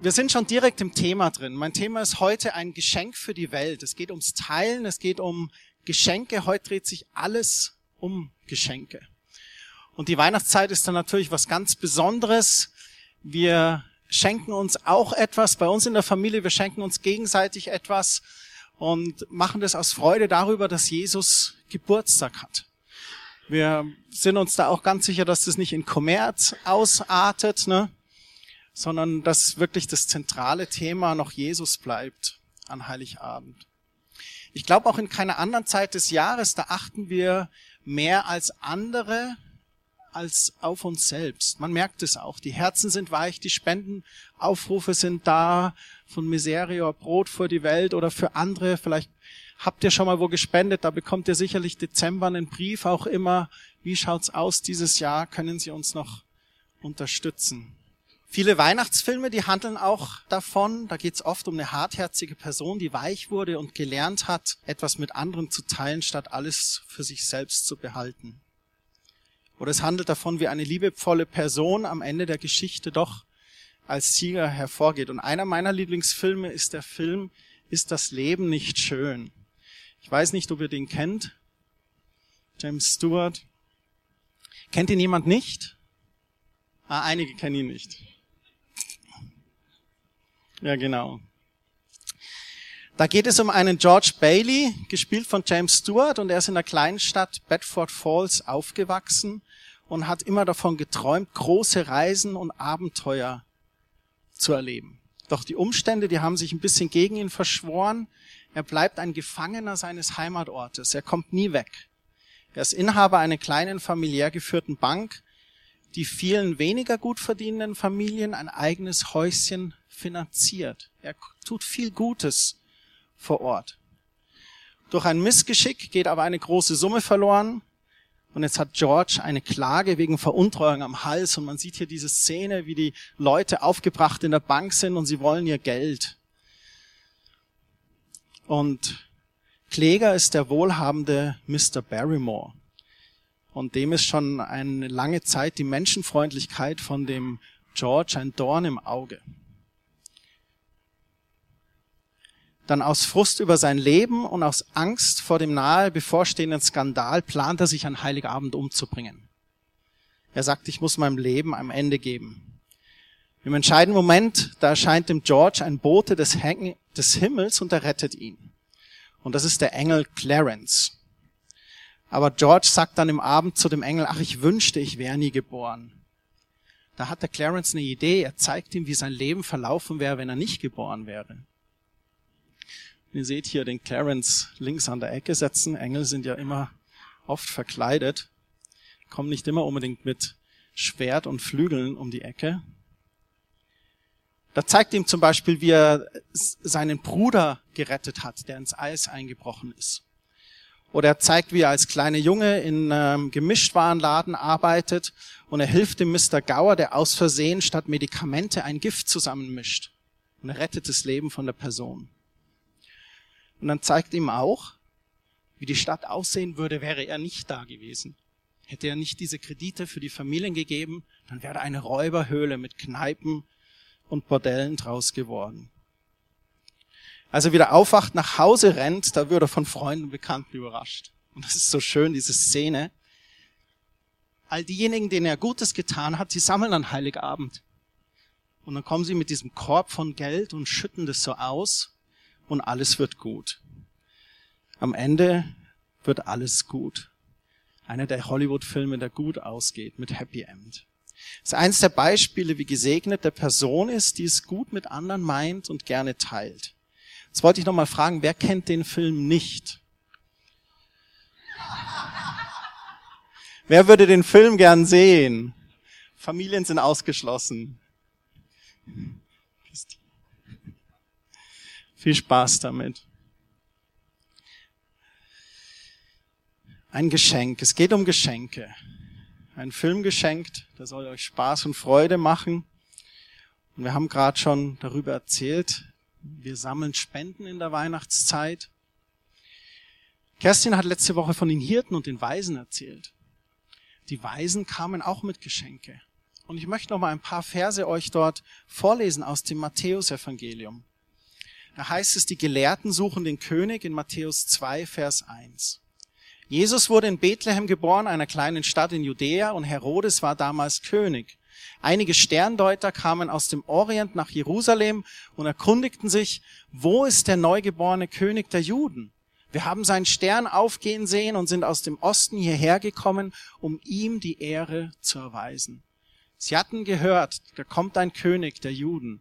Wir sind schon direkt im Thema drin. Mein Thema ist heute ein Geschenk für die Welt. Es geht ums Teilen, es geht um Geschenke. Heute dreht sich alles um Geschenke. Und die Weihnachtszeit ist dann natürlich was ganz Besonderes. Wir schenken uns auch etwas bei uns in der Familie. Wir schenken uns gegenseitig etwas und machen das aus Freude darüber, dass Jesus Geburtstag hat. Wir sind uns da auch ganz sicher, dass das nicht in Kommerz ausartet, ne? Sondern dass wirklich das zentrale Thema noch Jesus bleibt an Heiligabend. Ich glaube auch in keiner anderen Zeit des Jahres, da achten wir mehr als andere als auf uns selbst. Man merkt es auch. Die Herzen sind weich, die Spendenaufrufe sind da von Miserior, Brot für die Welt oder für andere. Vielleicht habt ihr schon mal wo gespendet, da bekommt ihr sicherlich Dezember einen Brief auch immer. Wie schaut's aus dieses Jahr? Können Sie uns noch unterstützen? Viele Weihnachtsfilme, die handeln auch davon. Da geht es oft um eine hartherzige Person, die weich wurde und gelernt hat, etwas mit anderen zu teilen, statt alles für sich selbst zu behalten. Oder es handelt davon, wie eine liebevolle Person am Ende der Geschichte doch als Sieger hervorgeht. Und einer meiner Lieblingsfilme ist der Film Ist das Leben nicht schön? Ich weiß nicht, ob ihr den kennt. James Stewart. Kennt ihn jemand nicht? Ah, einige kennen ihn nicht. Ja, genau. Da geht es um einen George Bailey, gespielt von James Stewart, und er ist in der kleinen Stadt Bedford Falls aufgewachsen und hat immer davon geträumt, große Reisen und Abenteuer zu erleben. Doch die Umstände, die haben sich ein bisschen gegen ihn verschworen. Er bleibt ein Gefangener seines Heimatortes. Er kommt nie weg. Er ist Inhaber einer kleinen familiär geführten Bank, die vielen weniger gut verdienenden Familien ein eigenes Häuschen finanziert. Er tut viel Gutes vor Ort. Durch ein Missgeschick geht aber eine große Summe verloren. Und jetzt hat George eine Klage wegen Veruntreuung am Hals. Und man sieht hier diese Szene, wie die Leute aufgebracht in der Bank sind und sie wollen ihr Geld. Und Kläger ist der wohlhabende Mr. Barrymore. Und dem ist schon eine lange Zeit die Menschenfreundlichkeit von dem George ein Dorn im Auge. Dann aus Frust über sein Leben und aus Angst vor dem nahe bevorstehenden Skandal plant er sich an Heiligabend umzubringen. Er sagt, ich muss meinem Leben ein Ende geben. Im entscheidenden Moment, da erscheint dem George ein Bote des, Hen des Himmels und er rettet ihn. Und das ist der Engel Clarence. Aber George sagt dann im Abend zu dem Engel, ach, ich wünschte, ich wäre nie geboren. Da hat der Clarence eine Idee, er zeigt ihm, wie sein Leben verlaufen wäre, wenn er nicht geboren wäre. Ihr seht hier den Clarence links an der Ecke setzen. Engel sind ja immer oft verkleidet, kommen nicht immer unbedingt mit Schwert und Flügeln um die Ecke. Da zeigt ihm zum Beispiel, wie er seinen Bruder gerettet hat, der ins Eis eingebrochen ist. Oder er zeigt, wie er als kleiner Junge in einem Gemischtwarenladen arbeitet und er hilft dem Mr. Gauer, der aus Versehen statt Medikamente ein Gift zusammenmischt. Und rettet das Leben von der Person. Und dann zeigt ihm auch, wie die Stadt aussehen würde, wäre er nicht da gewesen. Hätte er nicht diese Kredite für die Familien gegeben, dann wäre eine Räuberhöhle mit Kneipen und Bordellen draus geworden. Als er wieder aufwacht, nach Hause rennt, da wird er von Freunden und Bekannten überrascht. Und das ist so schön, diese Szene. All diejenigen, denen er Gutes getan hat, sie sammeln an Heiligabend. Und dann kommen sie mit diesem Korb von Geld und schütten das so aus und alles wird gut. Am Ende wird alles gut. Einer der Hollywood-Filme, der gut ausgeht, mit Happy End. Das ist eines der Beispiele, wie gesegnet der Person ist, die es gut mit anderen meint und gerne teilt. Jetzt wollte ich noch mal fragen, wer kennt den Film nicht? Wer würde den Film gern sehen? Familien sind ausgeschlossen. Viel Spaß damit. Ein Geschenk. Es geht um Geschenke. Ein Film geschenkt, der soll euch Spaß und Freude machen. Und wir haben gerade schon darüber erzählt, wir sammeln Spenden in der Weihnachtszeit. Kerstin hat letzte Woche von den Hirten und den Weisen erzählt. Die Weisen kamen auch mit Geschenke. Und ich möchte noch mal ein paar Verse euch dort vorlesen aus dem Matthäusevangelium. Da heißt es, die Gelehrten suchen den König in Matthäus 2, Vers 1. Jesus wurde in Bethlehem geboren, einer kleinen Stadt in Judäa, und Herodes war damals König. Einige Sterndeuter kamen aus dem Orient nach Jerusalem und erkundigten sich, wo ist der neugeborene König der Juden? Wir haben seinen Stern aufgehen sehen und sind aus dem Osten hierher gekommen, um ihm die Ehre zu erweisen. Sie hatten gehört, da kommt ein König der Juden,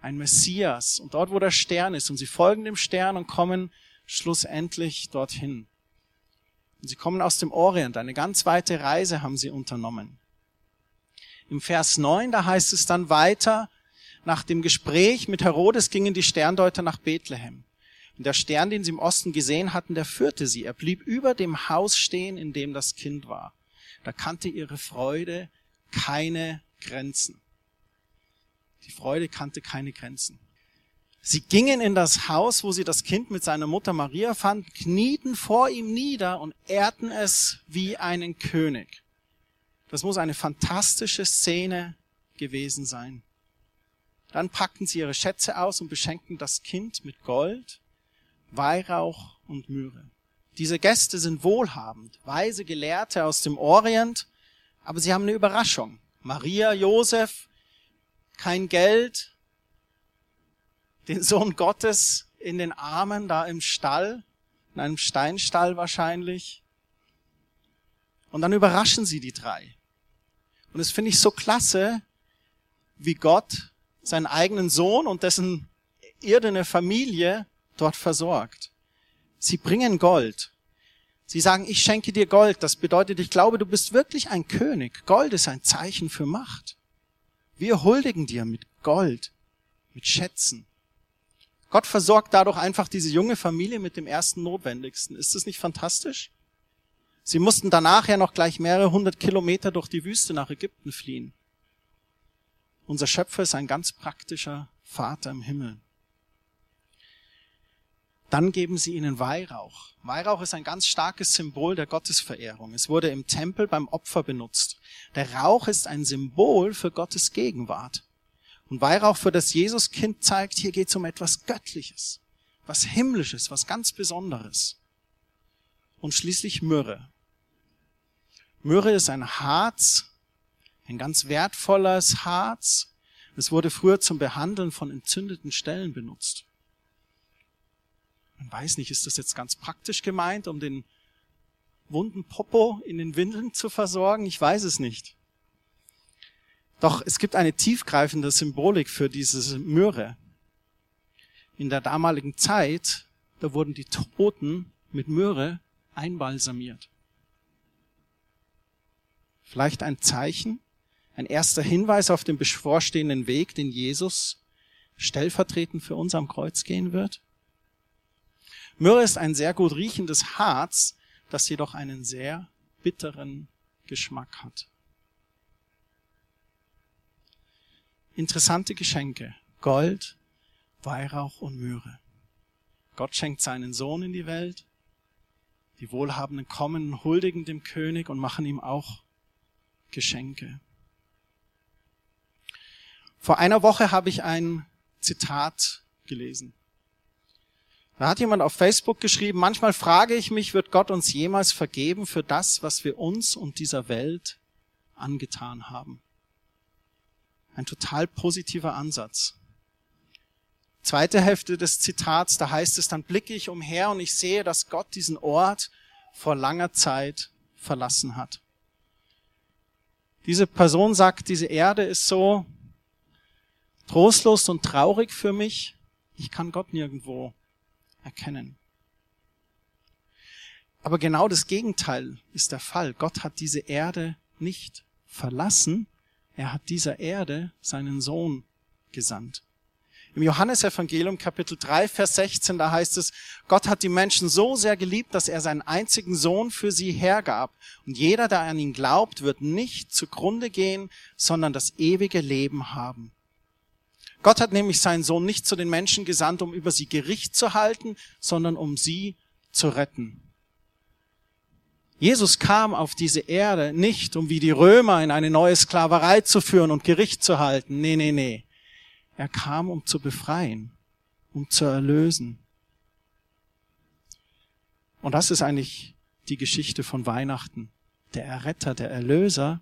ein Messias, und dort, wo der Stern ist, und sie folgen dem Stern und kommen schlussendlich dorthin. Und sie kommen aus dem Orient, eine ganz weite Reise haben sie unternommen. Im Vers 9, da heißt es dann weiter, nach dem Gespräch mit Herodes gingen die Sterndeuter nach Bethlehem. Und der Stern, den sie im Osten gesehen hatten, der führte sie. Er blieb über dem Haus stehen, in dem das Kind war. Da kannte ihre Freude keine Grenzen. Die Freude kannte keine Grenzen. Sie gingen in das Haus, wo sie das Kind mit seiner Mutter Maria fanden, knieten vor ihm nieder und ehrten es wie einen König. Das muss eine fantastische Szene gewesen sein. Dann packten sie ihre Schätze aus und beschenkten das Kind mit Gold, Weihrauch und Myrrhe. Diese Gäste sind wohlhabend, weise Gelehrte aus dem Orient, aber sie haben eine Überraschung. Maria, Josef, kein Geld, den Sohn Gottes in den Armen da im Stall, in einem Steinstall wahrscheinlich. Und dann überraschen sie die drei. Und das finde ich so klasse, wie Gott seinen eigenen Sohn und dessen irdene Familie dort versorgt. Sie bringen Gold. Sie sagen, ich schenke dir Gold. Das bedeutet, ich glaube, du bist wirklich ein König. Gold ist ein Zeichen für Macht. Wir huldigen dir mit Gold, mit Schätzen. Gott versorgt dadurch einfach diese junge Familie mit dem ersten Notwendigsten. Ist das nicht fantastisch? Sie mussten danach ja noch gleich mehrere hundert Kilometer durch die Wüste nach Ägypten fliehen. Unser Schöpfer ist ein ganz praktischer Vater im Himmel. Dann geben sie ihnen Weihrauch. Weihrauch ist ein ganz starkes Symbol der Gottesverehrung. Es wurde im Tempel beim Opfer benutzt. Der Rauch ist ein Symbol für Gottes Gegenwart. Und Weihrauch für das Jesuskind zeigt, hier geht es um etwas Göttliches, was Himmlisches, was ganz Besonderes. Und schließlich Myrrhe. Myrrhe ist ein Harz, ein ganz wertvolles Harz. Es wurde früher zum Behandeln von entzündeten Stellen benutzt. Man weiß nicht, ist das jetzt ganz praktisch gemeint, um den wunden Popo in den Windeln zu versorgen? Ich weiß es nicht. Doch es gibt eine tiefgreifende Symbolik für diese Myrrhe. In der damaligen Zeit, da wurden die Toten mit Myrrhe einbalsamiert. Vielleicht ein Zeichen, ein erster Hinweis auf den bevorstehenden Weg, den Jesus stellvertretend für uns am Kreuz gehen wird? Myrrhe ist ein sehr gut riechendes Harz, das jedoch einen sehr bitteren Geschmack hat. interessante Geschenke. Gold, Weihrauch und Myrrhe. Gott schenkt seinen Sohn in die Welt. Die Wohlhabenden kommen, huldigen dem König und machen ihm auch Geschenke. Vor einer Woche habe ich ein Zitat gelesen. Da hat jemand auf Facebook geschrieben, manchmal frage ich mich, wird Gott uns jemals vergeben für das, was wir uns und dieser Welt angetan haben? Ein total positiver Ansatz. Zweite Hälfte des Zitats, da heißt es, dann blicke ich umher und ich sehe, dass Gott diesen Ort vor langer Zeit verlassen hat. Diese Person sagt, diese Erde ist so trostlos und traurig für mich, ich kann Gott nirgendwo erkennen. Aber genau das Gegenteil ist der Fall. Gott hat diese Erde nicht verlassen, er hat dieser Erde seinen Sohn gesandt. Im Johannesevangelium Kapitel 3, Vers 16, da heißt es, Gott hat die Menschen so sehr geliebt, dass er seinen einzigen Sohn für sie hergab. Und jeder, der an ihn glaubt, wird nicht zugrunde gehen, sondern das ewige Leben haben. Gott hat nämlich seinen Sohn nicht zu den Menschen gesandt, um über sie Gericht zu halten, sondern um sie zu retten. Jesus kam auf diese Erde nicht, um wie die Römer in eine neue Sklaverei zu führen und Gericht zu halten. Nee, nee, nee. Er kam, um zu befreien, um zu erlösen. Und das ist eigentlich die Geschichte von Weihnachten. Der Erretter, der Erlöser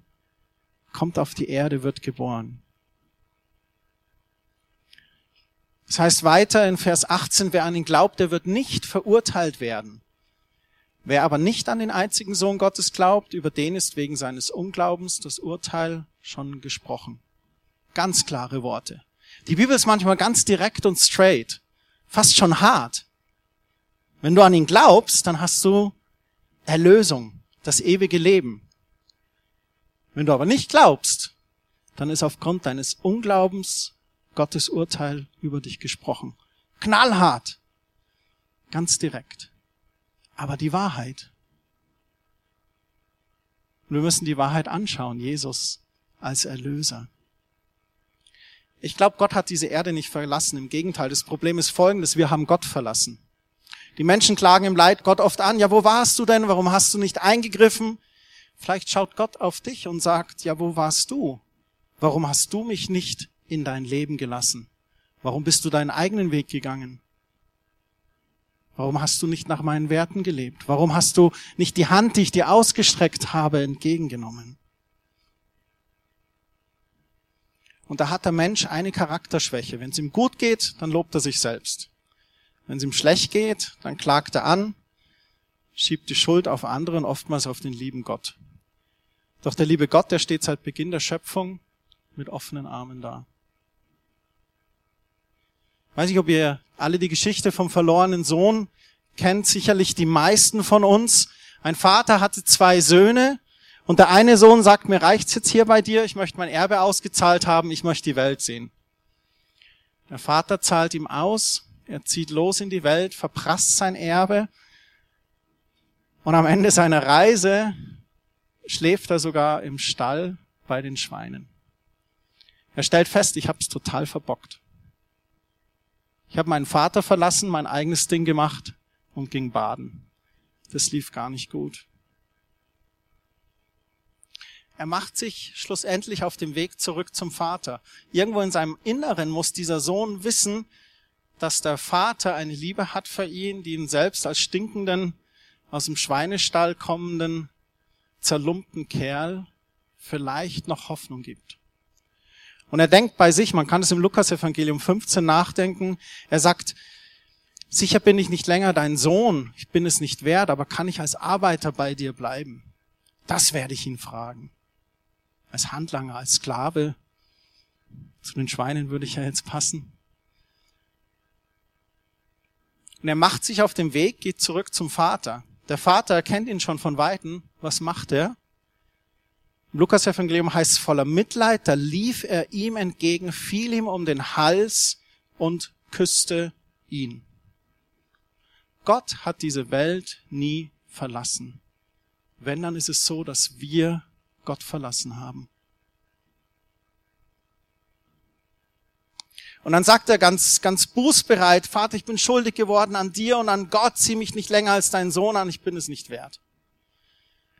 kommt auf die Erde, wird geboren. Das heißt weiter in Vers 18, wer an ihn glaubt, der wird nicht verurteilt werden. Wer aber nicht an den einzigen Sohn Gottes glaubt, über den ist wegen seines Unglaubens das Urteil schon gesprochen. Ganz klare Worte. Die Bibel ist manchmal ganz direkt und straight, fast schon hart. Wenn du an ihn glaubst, dann hast du Erlösung, das ewige Leben. Wenn du aber nicht glaubst, dann ist aufgrund deines Unglaubens Gottes Urteil über dich gesprochen. Knallhart, ganz direkt. Aber die Wahrheit. Und wir müssen die Wahrheit anschauen, Jesus als Erlöser. Ich glaube, Gott hat diese Erde nicht verlassen. Im Gegenteil, das Problem ist folgendes, wir haben Gott verlassen. Die Menschen klagen im Leid Gott oft an, ja, wo warst du denn? Warum hast du nicht eingegriffen? Vielleicht schaut Gott auf dich und sagt, ja, wo warst du? Warum hast du mich nicht in dein Leben gelassen? Warum bist du deinen eigenen Weg gegangen? Warum hast du nicht nach meinen Werten gelebt? Warum hast du nicht die Hand, die ich dir ausgestreckt habe, entgegengenommen? Und da hat der Mensch eine Charakterschwäche. Wenn es ihm gut geht, dann lobt er sich selbst. Wenn es ihm schlecht geht, dann klagt er an, schiebt die Schuld auf andere und oftmals auf den lieben Gott. Doch der liebe Gott, der steht seit Beginn der Schöpfung mit offenen Armen da. Weiß nicht, ob ihr alle die Geschichte vom verlorenen Sohn kennt, sicherlich die meisten von uns. Ein Vater hatte zwei Söhne und der eine Sohn sagt, mir reicht's jetzt hier bei dir, ich möchte mein Erbe ausgezahlt haben, ich möchte die Welt sehen. Der Vater zahlt ihm aus, er zieht los in die Welt, verprasst sein Erbe und am Ende seiner Reise schläft er sogar im Stall bei den Schweinen. Er stellt fest, ich habe es total verbockt. Ich habe meinen Vater verlassen, mein eigenes Ding gemacht und ging baden. Das lief gar nicht gut. Er macht sich schlussendlich auf dem Weg zurück zum Vater. Irgendwo in seinem Inneren muss dieser Sohn wissen, dass der Vater eine Liebe hat für ihn, die ihn selbst als stinkenden, aus dem Schweinestall kommenden, zerlumpten Kerl vielleicht noch Hoffnung gibt. Und er denkt bei sich, man kann es im Lukas-Evangelium 15 nachdenken, er sagt, sicher bin ich nicht länger dein Sohn, ich bin es nicht wert, aber kann ich als Arbeiter bei dir bleiben? Das werde ich ihn fragen als Handlanger, als Sklave. Zu den Schweinen würde ich ja jetzt passen. Und er macht sich auf den Weg, geht zurück zum Vater. Der Vater erkennt ihn schon von Weitem. Was macht er? Im Lukas-Evangelium heißt es voller Mitleid, da lief er ihm entgegen, fiel ihm um den Hals und küsste ihn. Gott hat diese Welt nie verlassen. Wenn, dann ist es so, dass wir Gott verlassen haben. Und dann sagt er ganz, ganz bußbereit, Vater, ich bin schuldig geworden an dir und an Gott, zieh mich nicht länger als dein Sohn an, ich bin es nicht wert.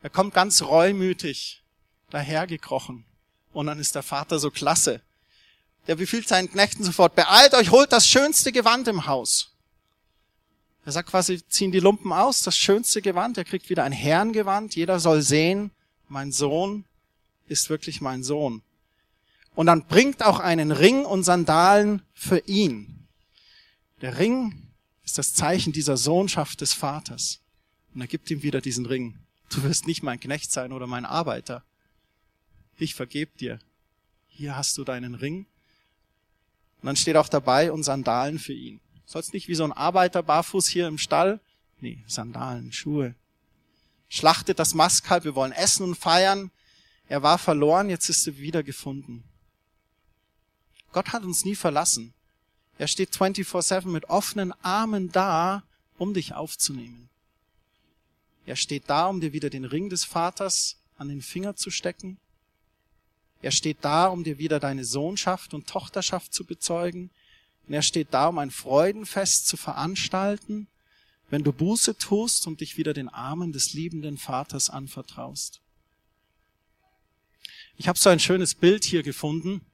Er kommt ganz reumütig dahergekrochen. Und dann ist der Vater so klasse. Der befiehlt seinen Knechten sofort, beeilt euch, holt das schönste Gewand im Haus. Er sagt quasi, ziehen die Lumpen aus, das schönste Gewand, er kriegt wieder ein Herrengewand, jeder soll sehen, mein Sohn ist wirklich mein Sohn. Und dann bringt auch einen Ring und Sandalen für ihn. Der Ring ist das Zeichen dieser Sohnschaft des Vaters. Und er gibt ihm wieder diesen Ring. Du wirst nicht mein Knecht sein oder mein Arbeiter. Ich vergeb dir. Hier hast du deinen Ring. Und dann steht auch dabei und Sandalen für ihn. Sollst nicht wie so ein Arbeiter barfuß hier im Stall? Nee, Sandalen, Schuhe schlachtet das Mastkalb, wir wollen essen und feiern. Er war verloren, jetzt ist er wiedergefunden. Gott hat uns nie verlassen. Er steht 24-7 mit offenen Armen da, um dich aufzunehmen. Er steht da, um dir wieder den Ring des Vaters an den Finger zu stecken. Er steht da, um dir wieder deine Sohnschaft und Tochterschaft zu bezeugen. Und er steht da, um ein Freudenfest zu veranstalten wenn du Buße tust und dich wieder den Armen des liebenden Vaters anvertraust. Ich habe so ein schönes Bild hier gefunden.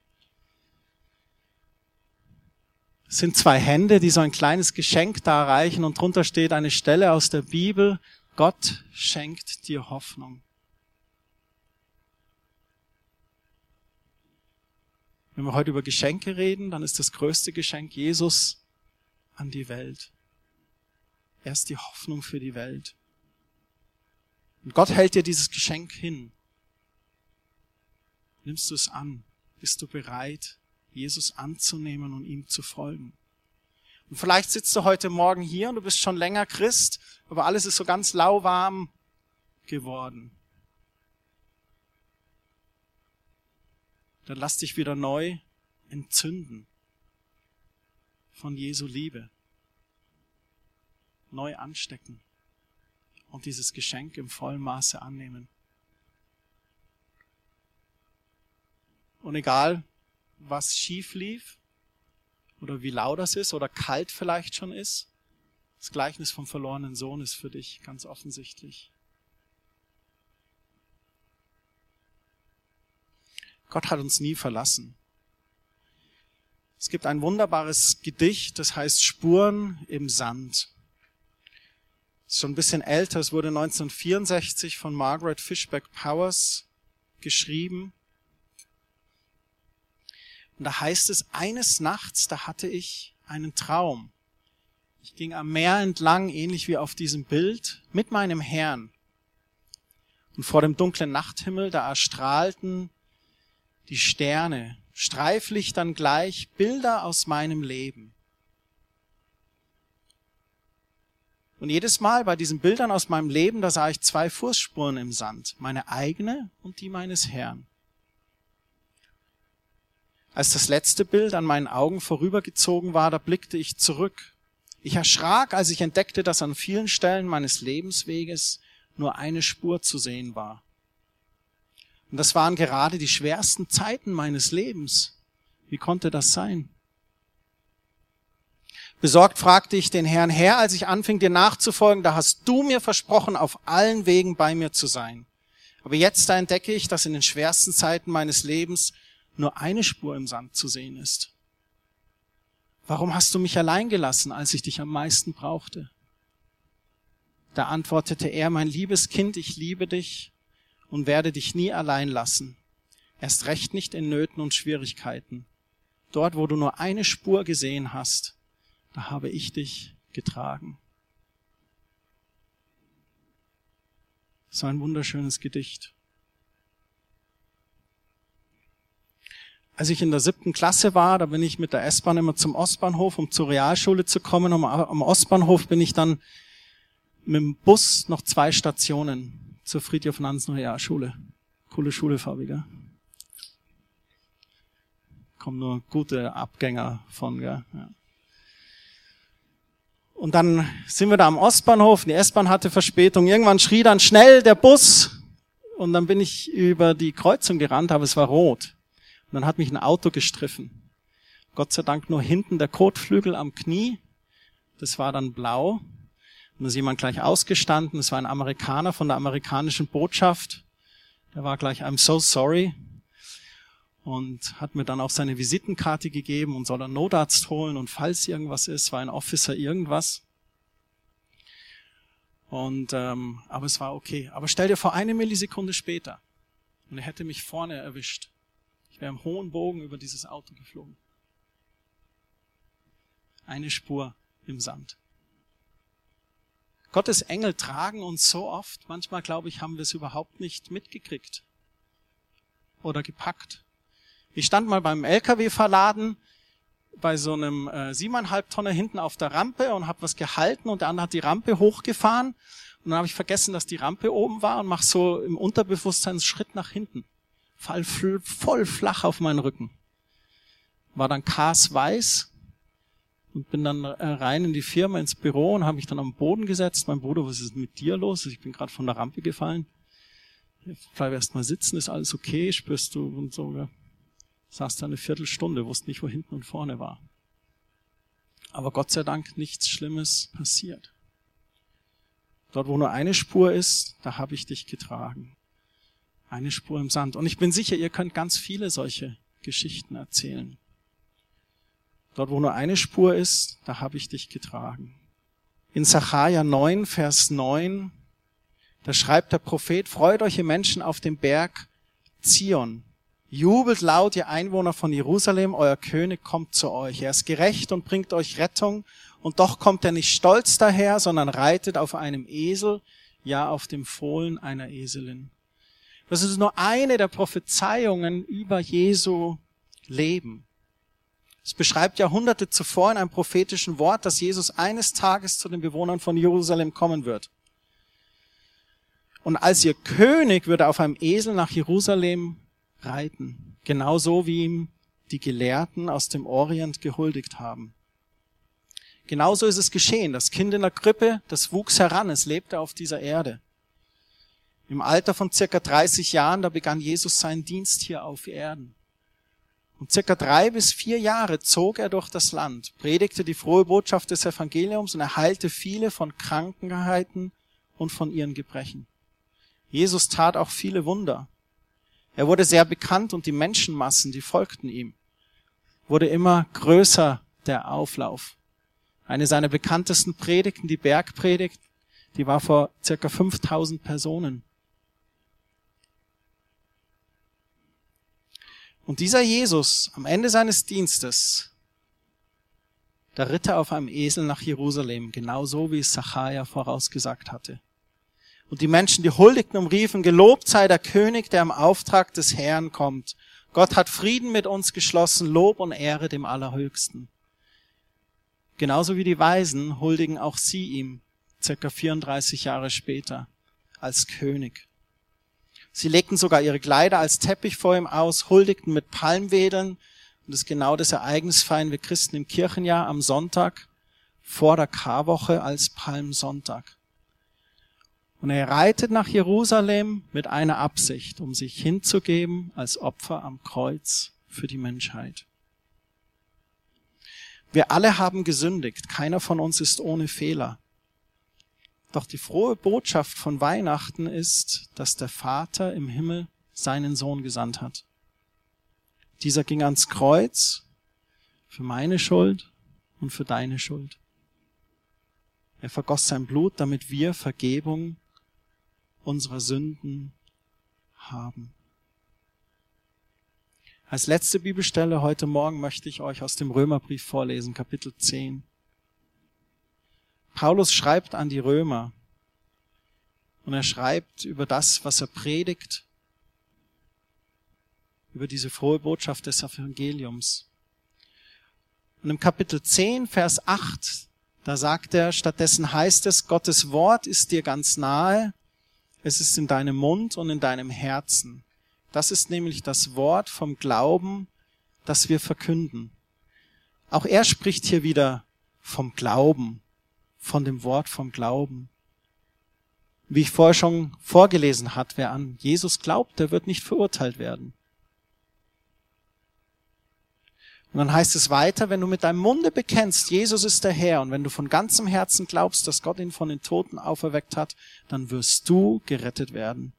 Es sind zwei Hände, die so ein kleines Geschenk da reichen und drunter steht eine Stelle aus der Bibel. Gott schenkt dir Hoffnung. Wenn wir heute über Geschenke reden, dann ist das größte Geschenk Jesus an die Welt. Er ist die Hoffnung für die Welt. Und Gott hält dir dieses Geschenk hin. Nimmst du es an? Bist du bereit, Jesus anzunehmen und ihm zu folgen? Und vielleicht sitzt du heute Morgen hier und du bist schon länger Christ, aber alles ist so ganz lauwarm geworden. Dann lass dich wieder neu entzünden von Jesu Liebe neu anstecken und dieses Geschenk im vollen Maße annehmen. Und egal, was schief lief oder wie laut das ist oder kalt vielleicht schon ist, das Gleichnis vom verlorenen Sohn ist für dich ganz offensichtlich. Gott hat uns nie verlassen. Es gibt ein wunderbares Gedicht, das heißt Spuren im Sand schon ein bisschen älter. Es wurde 1964 von Margaret Fishback Powers geschrieben. Und da heißt es, eines Nachts, da hatte ich einen Traum. Ich ging am Meer entlang, ähnlich wie auf diesem Bild, mit meinem Herrn. Und vor dem dunklen Nachthimmel, da erstrahlten die Sterne, Streiflichtern gleich, Bilder aus meinem Leben. Und jedes Mal bei diesen Bildern aus meinem Leben, da sah ich zwei Fußspuren im Sand, meine eigene und die meines Herrn. Als das letzte Bild an meinen Augen vorübergezogen war, da blickte ich zurück. Ich erschrak, als ich entdeckte, dass an vielen Stellen meines Lebensweges nur eine Spur zu sehen war. Und das waren gerade die schwersten Zeiten meines Lebens. Wie konnte das sein? Besorgt fragte ich den Herrn, Herr, als ich anfing, dir nachzufolgen, da hast du mir versprochen, auf allen Wegen bei mir zu sein. Aber jetzt da entdecke ich, dass in den schwersten Zeiten meines Lebens nur eine Spur im Sand zu sehen ist. Warum hast du mich allein gelassen, als ich dich am meisten brauchte? Da antwortete er, mein liebes Kind, ich liebe dich und werde dich nie allein lassen. Erst recht nicht in Nöten und Schwierigkeiten. Dort, wo du nur eine Spur gesehen hast, da habe ich dich getragen. So ein wunderschönes Gedicht. Als ich in der siebten Klasse war, da bin ich mit der S-Bahn immer zum Ostbahnhof, um zur Realschule zu kommen. Am Ostbahnhof bin ich dann mit dem Bus noch zwei Stationen zur Friedhof Nansen Realschule. Coole Schule, Fabiger. Kommen nur gute Abgänger von, gell? Ja. Und dann sind wir da am Ostbahnhof, die S-Bahn hatte Verspätung. Irgendwann schrie dann schnell der Bus. Und dann bin ich über die Kreuzung gerannt, aber es war rot. Und dann hat mich ein Auto gestriffen. Gott sei Dank nur hinten der Kotflügel am Knie. Das war dann blau. Und da ist jemand gleich ausgestanden. Es war ein Amerikaner von der amerikanischen Botschaft. Der war gleich, I'm so sorry. Und hat mir dann auch seine Visitenkarte gegeben und soll einen Notarzt holen und falls irgendwas ist, war ein Officer irgendwas. Und ähm, aber es war okay. Aber stell dir vor, eine Millisekunde später und er hätte mich vorne erwischt. Ich wäre im hohen Bogen über dieses Auto geflogen. Eine Spur im Sand. Gottes Engel tragen uns so oft, manchmal glaube ich, haben wir es überhaupt nicht mitgekriegt oder gepackt. Ich stand mal beim LKW-Verladen bei so einem äh, siebeneinhalb Tonner hinten auf der Rampe und habe was gehalten und der andere hat die Rampe hochgefahren und dann habe ich vergessen, dass die Rampe oben war und mach so im Unterbewusstsein einen Schritt nach hinten. Fall voll flach auf meinen Rücken. War dann Kars weiß und bin dann äh, rein in die Firma ins Büro und habe mich dann am Boden gesetzt. Mein Bruder, was ist mit dir los? Ich bin gerade von der Rampe gefallen. Bleib erst mal sitzen, ist alles okay, spürst du und so. Ja saß da eine Viertelstunde, wusste nicht, wo hinten und vorne war. Aber Gott sei Dank nichts Schlimmes passiert. Dort, wo nur eine Spur ist, da habe ich dich getragen. Eine Spur im Sand. Und ich bin sicher, ihr könnt ganz viele solche Geschichten erzählen. Dort, wo nur eine Spur ist, da habe ich dich getragen. In Sacharja 9, Vers 9, da schreibt der Prophet, freut euch ihr Menschen auf dem Berg Zion. Jubelt laut, ihr Einwohner von Jerusalem, euer König kommt zu euch. Er ist gerecht und bringt euch Rettung. Und doch kommt er nicht stolz daher, sondern reitet auf einem Esel, ja auf dem Fohlen einer Eselin. Das ist nur eine der Prophezeiungen über Jesu Leben. Es beschreibt Jahrhunderte zuvor in einem prophetischen Wort, dass Jesus eines Tages zu den Bewohnern von Jerusalem kommen wird. Und als ihr König würde auf einem Esel nach Jerusalem reiten. Genauso wie ihm die Gelehrten aus dem Orient gehuldigt haben. Genauso ist es geschehen. Das Kind in der Krippe, das wuchs heran, es lebte auf dieser Erde. Im Alter von circa 30 Jahren, da begann Jesus seinen Dienst hier auf Erden. Und circa drei bis vier Jahre zog er durch das Land, predigte die frohe Botschaft des Evangeliums und erheilte viele von Krankheiten und von ihren Gebrechen. Jesus tat auch viele Wunder. Er wurde sehr bekannt und die Menschenmassen, die folgten ihm, wurde immer größer der Auflauf. Eine seiner bekanntesten Predigten, die Bergpredigt, die war vor circa 5000 Personen. Und dieser Jesus, am Ende seines Dienstes, da ritt er auf einem Esel nach Jerusalem, genauso wie es Zachariah vorausgesagt hatte. Und die Menschen, die huldigten und riefen, gelobt sei der König, der im Auftrag des Herrn kommt. Gott hat Frieden mit uns geschlossen, Lob und Ehre dem Allerhöchsten. Genauso wie die Weisen huldigen auch sie ihm, circa 34 Jahre später, als König. Sie legten sogar ihre Kleider als Teppich vor ihm aus, huldigten mit Palmwedeln. Und das ist genau das Ereignis feiern wir Christen im Kirchenjahr am Sonntag vor der Karwoche als Palmsonntag. Und er reitet nach Jerusalem mit einer Absicht, um sich hinzugeben als Opfer am Kreuz für die Menschheit. Wir alle haben gesündigt, keiner von uns ist ohne Fehler. Doch die frohe Botschaft von Weihnachten ist, dass der Vater im Himmel seinen Sohn gesandt hat. Dieser ging ans Kreuz für meine Schuld und für deine Schuld. Er vergoss sein Blut, damit wir Vergebung unserer Sünden haben. Als letzte Bibelstelle heute Morgen möchte ich euch aus dem Römerbrief vorlesen, Kapitel 10. Paulus schreibt an die Römer und er schreibt über das, was er predigt, über diese frohe Botschaft des Evangeliums. Und im Kapitel 10, Vers 8, da sagt er, stattdessen heißt es, Gottes Wort ist dir ganz nahe, es ist in deinem Mund und in deinem Herzen. Das ist nämlich das Wort vom Glauben, das wir verkünden. Auch er spricht hier wieder vom Glauben, von dem Wort vom Glauben. Wie ich vorher schon vorgelesen hat, wer an Jesus glaubt, der wird nicht verurteilt werden. Und dann heißt es weiter, wenn du mit deinem Munde bekennst, Jesus ist der Herr, und wenn du von ganzem Herzen glaubst, dass Gott ihn von den Toten auferweckt hat, dann wirst du gerettet werden.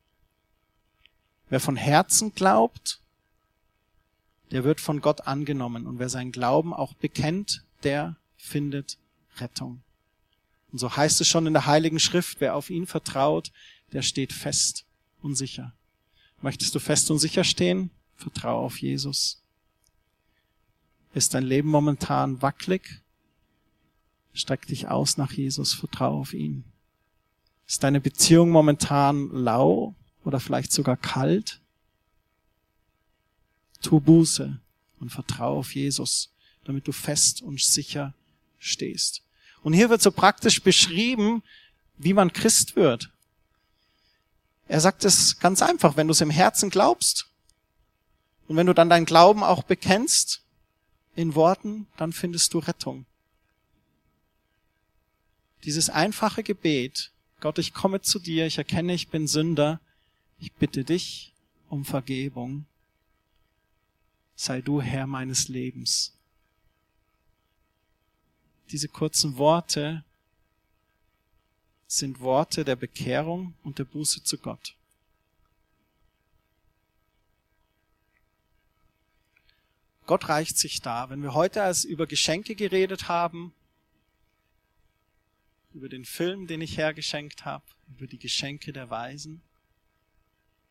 Wer von Herzen glaubt, der wird von Gott angenommen. Und wer seinen Glauben auch bekennt, der findet Rettung. Und so heißt es schon in der Heiligen Schrift, wer auf ihn vertraut, der steht fest und sicher. Möchtest du fest und sicher stehen? Vertraue auf Jesus. Ist dein Leben momentan wackelig? Streck dich aus nach Jesus, vertraue auf ihn. Ist deine Beziehung momentan lau oder vielleicht sogar kalt? Tu Buße und vertraue auf Jesus, damit du fest und sicher stehst. Und hier wird so praktisch beschrieben, wie man Christ wird. Er sagt es ganz einfach, wenn du es im Herzen glaubst und wenn du dann deinen Glauben auch bekennst, in Worten, dann findest du Rettung. Dieses einfache Gebet, Gott, ich komme zu dir, ich erkenne, ich bin Sünder, ich bitte dich um Vergebung. Sei du Herr meines Lebens. Diese kurzen Worte sind Worte der Bekehrung und der Buße zu Gott. Gott reicht sich da. Wenn wir heute als über Geschenke geredet haben, über den Film, den ich hergeschenkt habe, über die Geschenke der Weisen,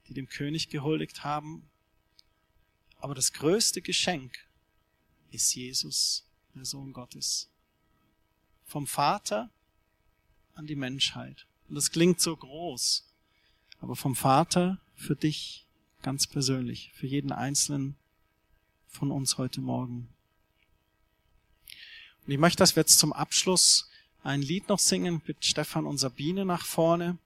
die dem König gehuldigt haben, aber das größte Geschenk ist Jesus, der Sohn Gottes. Vom Vater an die Menschheit. Und das klingt so groß, aber vom Vater für dich ganz persönlich, für jeden Einzelnen von uns heute Morgen. Und ich möchte, dass wir jetzt zum Abschluss ein Lied noch singen mit Stefan und Sabine nach vorne.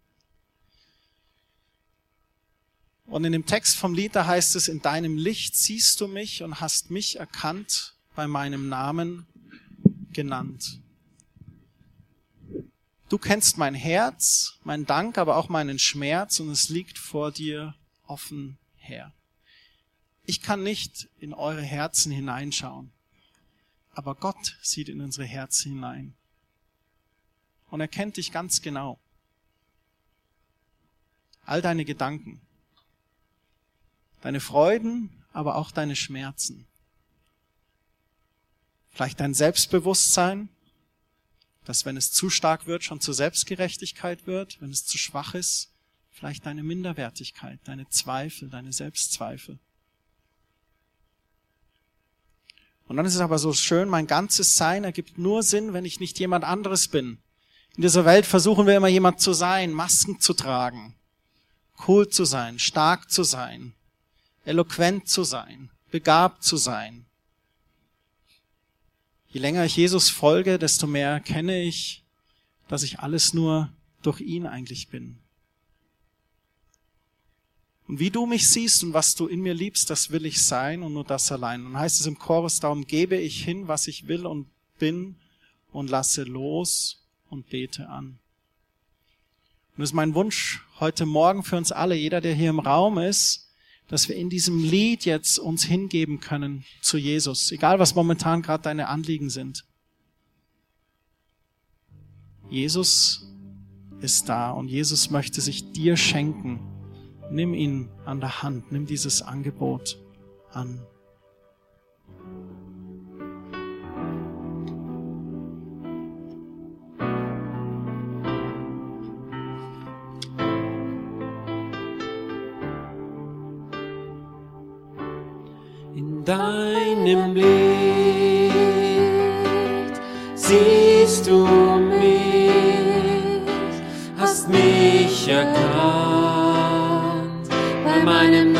Und in dem Text vom Lied, da heißt es, in deinem Licht siehst du mich und hast mich erkannt, bei meinem Namen genannt. Du kennst mein Herz, mein Dank, aber auch meinen Schmerz und es liegt vor dir offen her. Ich kann nicht in eure Herzen hineinschauen, aber Gott sieht in unsere Herzen hinein. Und er kennt dich ganz genau. All deine Gedanken, deine Freuden, aber auch deine Schmerzen. Vielleicht dein Selbstbewusstsein, dass wenn es zu stark wird, schon zur Selbstgerechtigkeit wird, wenn es zu schwach ist, vielleicht deine Minderwertigkeit, deine Zweifel, deine Selbstzweifel. Und dann ist es aber so schön, mein ganzes Sein ergibt nur Sinn, wenn ich nicht jemand anderes bin. In dieser Welt versuchen wir immer jemand zu sein, Masken zu tragen, cool zu sein, stark zu sein, eloquent zu sein, begabt zu sein. Je länger ich Jesus folge, desto mehr erkenne ich, dass ich alles nur durch ihn eigentlich bin. Und wie du mich siehst und was du in mir liebst, das will ich sein und nur das allein. Und heißt es im Chorus, darum gebe ich hin, was ich will und bin und lasse los und bete an. Und es ist mein Wunsch heute Morgen für uns alle, jeder, der hier im Raum ist, dass wir in diesem Lied jetzt uns hingeben können zu Jesus, egal was momentan gerade deine Anliegen sind. Jesus ist da und Jesus möchte sich dir schenken Nimm ihn an der Hand, nimm dieses Angebot an. In deinem Licht siehst du mich, hast mich erkannt meinem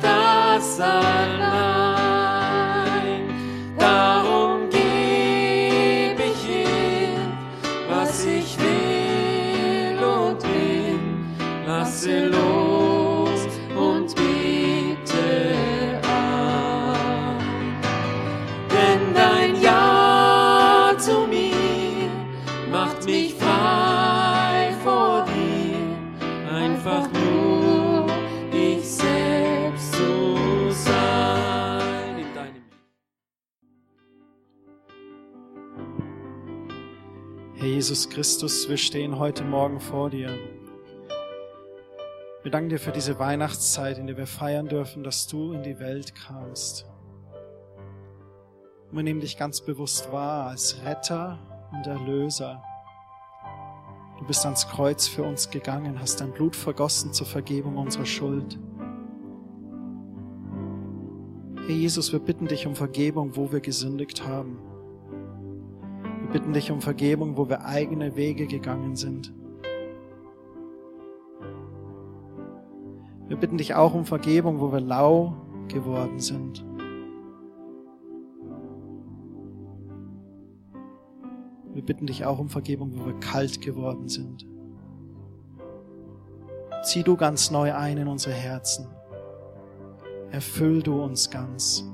tās almas. Jesus Christus, wir stehen heute Morgen vor dir. Wir danken dir für diese Weihnachtszeit, in der wir feiern dürfen, dass du in die Welt kamst. Und wir nehmen dich ganz bewusst wahr als Retter und Erlöser. Du bist ans Kreuz für uns gegangen, hast dein Blut vergossen zur Vergebung unserer Schuld. Herr Jesus, wir bitten dich um Vergebung, wo wir gesündigt haben bitten dich um Vergebung, wo wir eigene Wege gegangen sind. Wir bitten dich auch um Vergebung, wo wir lau geworden sind. Wir bitten dich auch um Vergebung, wo wir kalt geworden sind. Zieh du ganz neu ein in unsere Herzen. Erfüll du uns ganz.